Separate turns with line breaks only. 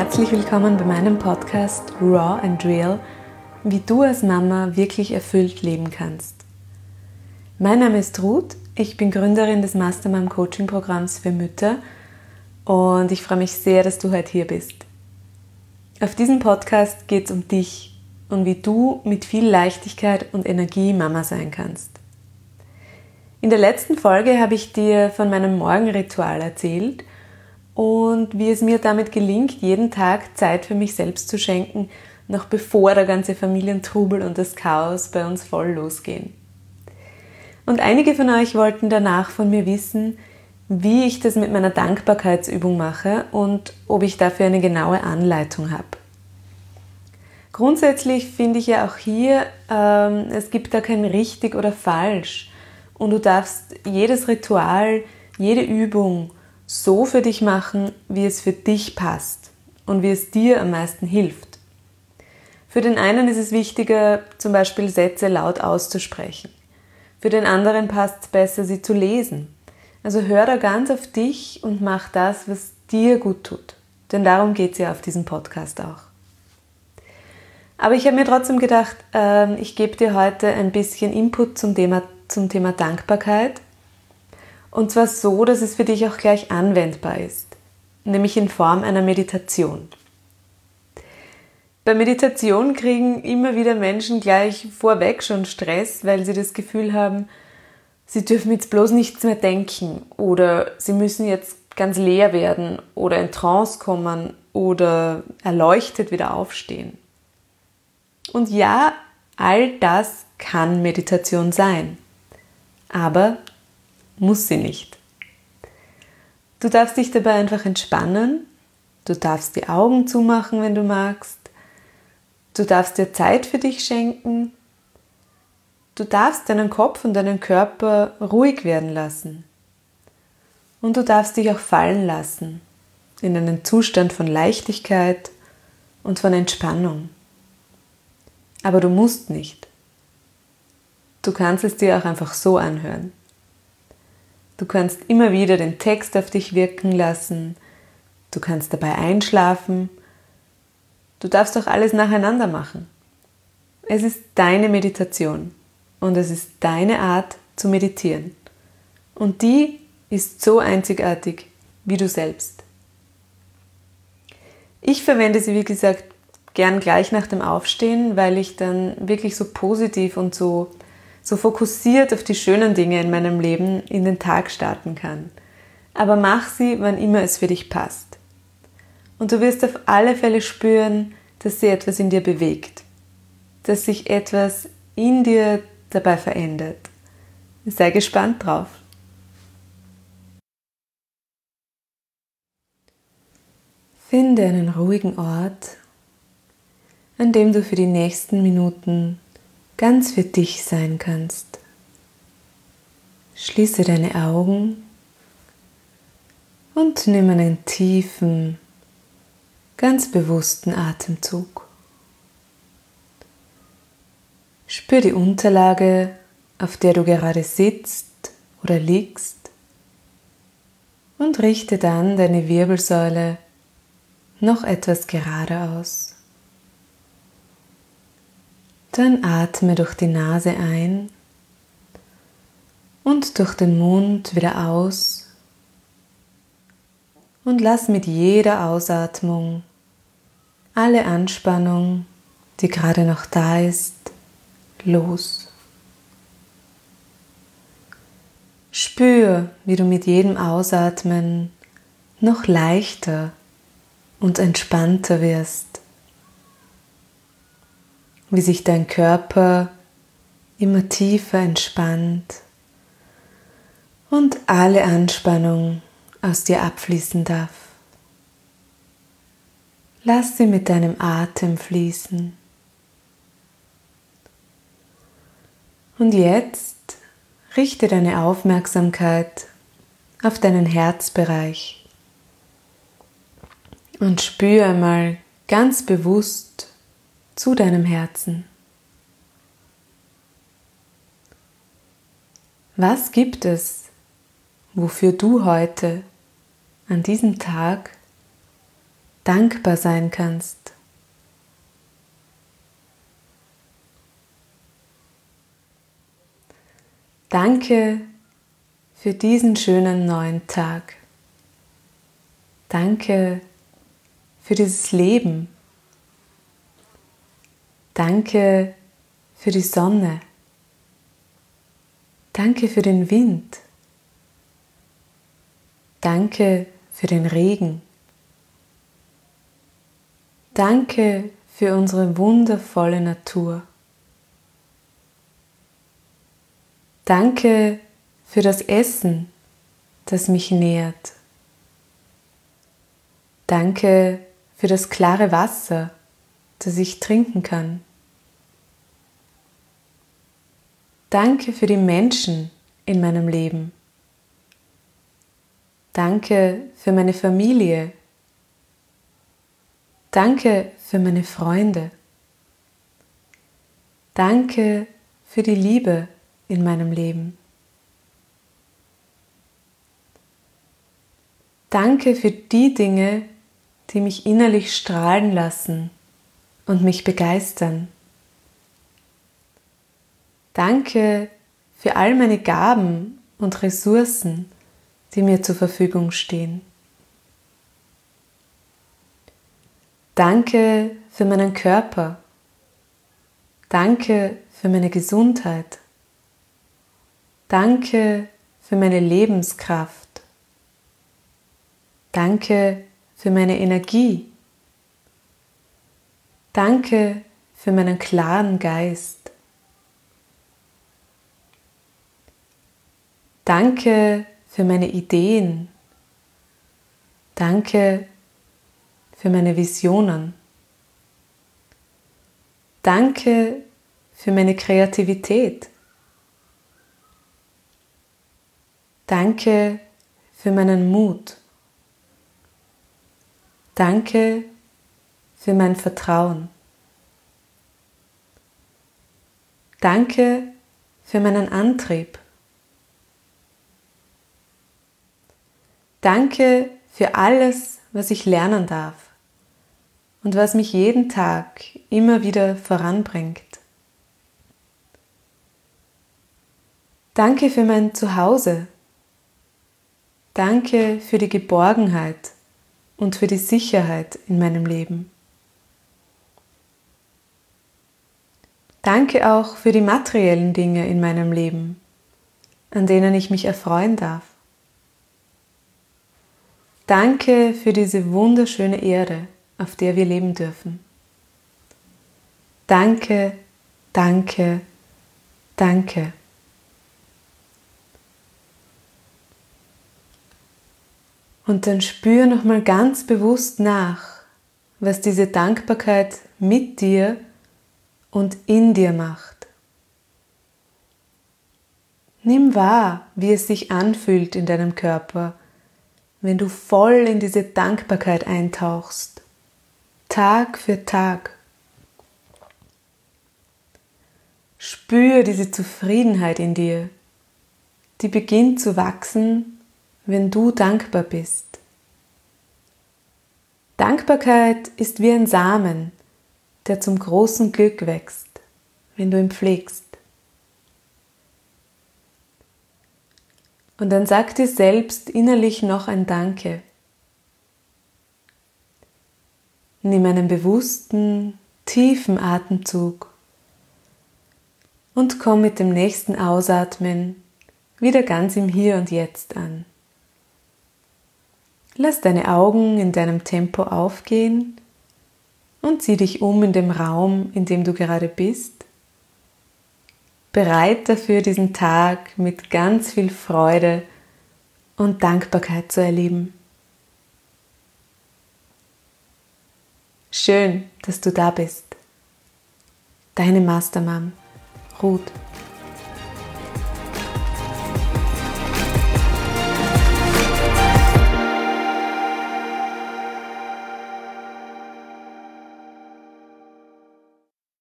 herzlich willkommen bei meinem Podcast Raw and Real, wie du als Mama wirklich erfüllt leben kannst. Mein Name ist Ruth, ich bin Gründerin des Mastermom Coaching Programms für Mütter und ich freue mich sehr, dass du heute hier bist. Auf diesem Podcast geht es um dich und wie du mit viel Leichtigkeit und Energie Mama sein kannst. In der letzten Folge habe ich dir von meinem Morgenritual erzählt und wie es mir damit gelingt, jeden Tag Zeit für mich selbst zu schenken, noch bevor der ganze Familientrubel und das Chaos bei uns voll losgehen. Und einige von euch wollten danach von mir wissen, wie ich das mit meiner Dankbarkeitsübung mache und ob ich dafür eine genaue Anleitung habe. Grundsätzlich finde ich ja auch hier, ähm, es gibt da kein richtig oder falsch. Und du darfst jedes Ritual, jede Übung, so für dich machen, wie es für dich passt und wie es dir am meisten hilft. Für den einen ist es wichtiger, zum Beispiel Sätze laut auszusprechen. Für den anderen passt es besser, sie zu lesen. Also hör da ganz auf dich und mach das, was dir gut tut. Denn darum geht es ja auf diesem Podcast auch. Aber ich habe mir trotzdem gedacht, äh, ich gebe dir heute ein bisschen Input zum Thema, zum Thema Dankbarkeit und zwar so, dass es für dich auch gleich anwendbar ist, nämlich in Form einer Meditation. Bei Meditation kriegen immer wieder Menschen gleich vorweg schon Stress, weil sie das Gefühl haben, sie dürfen jetzt bloß nichts mehr denken oder sie müssen jetzt ganz leer werden oder in Trance kommen oder erleuchtet wieder aufstehen. Und ja, all das kann Meditation sein. Aber muss sie nicht. Du darfst dich dabei einfach entspannen. Du darfst die Augen zumachen, wenn du magst. Du darfst dir Zeit für dich schenken. Du darfst deinen Kopf und deinen Körper ruhig werden lassen. Und du darfst dich auch fallen lassen in einen Zustand von Leichtigkeit und von Entspannung. Aber du musst nicht. Du kannst es dir auch einfach so anhören. Du kannst immer wieder den Text auf dich wirken lassen. Du kannst dabei einschlafen. Du darfst auch alles nacheinander machen. Es ist deine Meditation und es ist deine Art zu meditieren. Und die ist so einzigartig wie du selbst. Ich verwende sie, wie gesagt, gern gleich nach dem Aufstehen, weil ich dann wirklich so positiv und so so fokussiert auf die schönen Dinge in meinem Leben in den Tag starten kann. Aber mach sie, wann immer es für dich passt. Und du wirst auf alle Fälle spüren, dass sie etwas in dir bewegt, dass sich etwas in dir dabei verändert. Sei gespannt drauf. Finde einen ruhigen Ort, an dem du für die nächsten Minuten ganz für dich sein kannst. Schließe deine Augen und nimm einen tiefen, ganz bewussten Atemzug. Spür die Unterlage, auf der du gerade sitzt oder liegst und richte dann deine Wirbelsäule noch etwas gerade aus. Dann atme durch die Nase ein und durch den Mund wieder aus und lass mit jeder Ausatmung alle Anspannung, die gerade noch da ist, los. Spür, wie du mit jedem Ausatmen noch leichter und entspannter wirst wie sich dein Körper immer tiefer entspannt und alle Anspannung aus dir abfließen darf. Lass sie mit deinem Atem fließen. Und jetzt richte deine Aufmerksamkeit auf deinen Herzbereich und spüre einmal ganz bewusst, zu deinem Herzen. Was gibt es, wofür du heute an diesem Tag dankbar sein kannst. Danke für diesen schönen neuen Tag. Danke für dieses Leben. Danke für die Sonne. Danke für den Wind. Danke für den Regen. Danke für unsere wundervolle Natur. Danke für das Essen, das mich nährt. Danke für das klare Wasser, das ich trinken kann. Danke für die Menschen in meinem Leben. Danke für meine Familie. Danke für meine Freunde. Danke für die Liebe in meinem Leben. Danke für die Dinge, die mich innerlich strahlen lassen und mich begeistern. Danke für all meine Gaben und Ressourcen, die mir zur Verfügung stehen. Danke für meinen Körper. Danke für meine Gesundheit. Danke für meine Lebenskraft. Danke für meine Energie. Danke für meinen klaren Geist. Danke für meine Ideen. Danke für meine Visionen. Danke für meine Kreativität. Danke für meinen Mut. Danke für mein Vertrauen. Danke für meinen Antrieb. Danke für alles, was ich lernen darf und was mich jeden Tag immer wieder voranbringt. Danke für mein Zuhause. Danke für die Geborgenheit und für die Sicherheit in meinem Leben. Danke auch für die materiellen Dinge in meinem Leben, an denen ich mich erfreuen darf. Danke für diese wunderschöne Erde, auf der wir leben dürfen. Danke, danke, danke. Und dann spür nochmal ganz bewusst nach, was diese Dankbarkeit mit dir und in dir macht. Nimm wahr, wie es sich anfühlt in deinem Körper, wenn du voll in diese Dankbarkeit eintauchst, Tag für Tag. Spür diese Zufriedenheit in dir, die beginnt zu wachsen, wenn du dankbar bist. Dankbarkeit ist wie ein Samen, der zum großen Glück wächst, wenn du ihn pflegst. Und dann sag dir selbst innerlich noch ein Danke. Nimm einen bewussten, tiefen Atemzug und komm mit dem nächsten Ausatmen wieder ganz im Hier und Jetzt an. Lass deine Augen in deinem Tempo aufgehen und sieh dich um in dem Raum, in dem du gerade bist bereit dafür, diesen Tag mit ganz viel Freude und Dankbarkeit zu erleben. Schön, dass du da bist. Deine Mastermam, Ruth.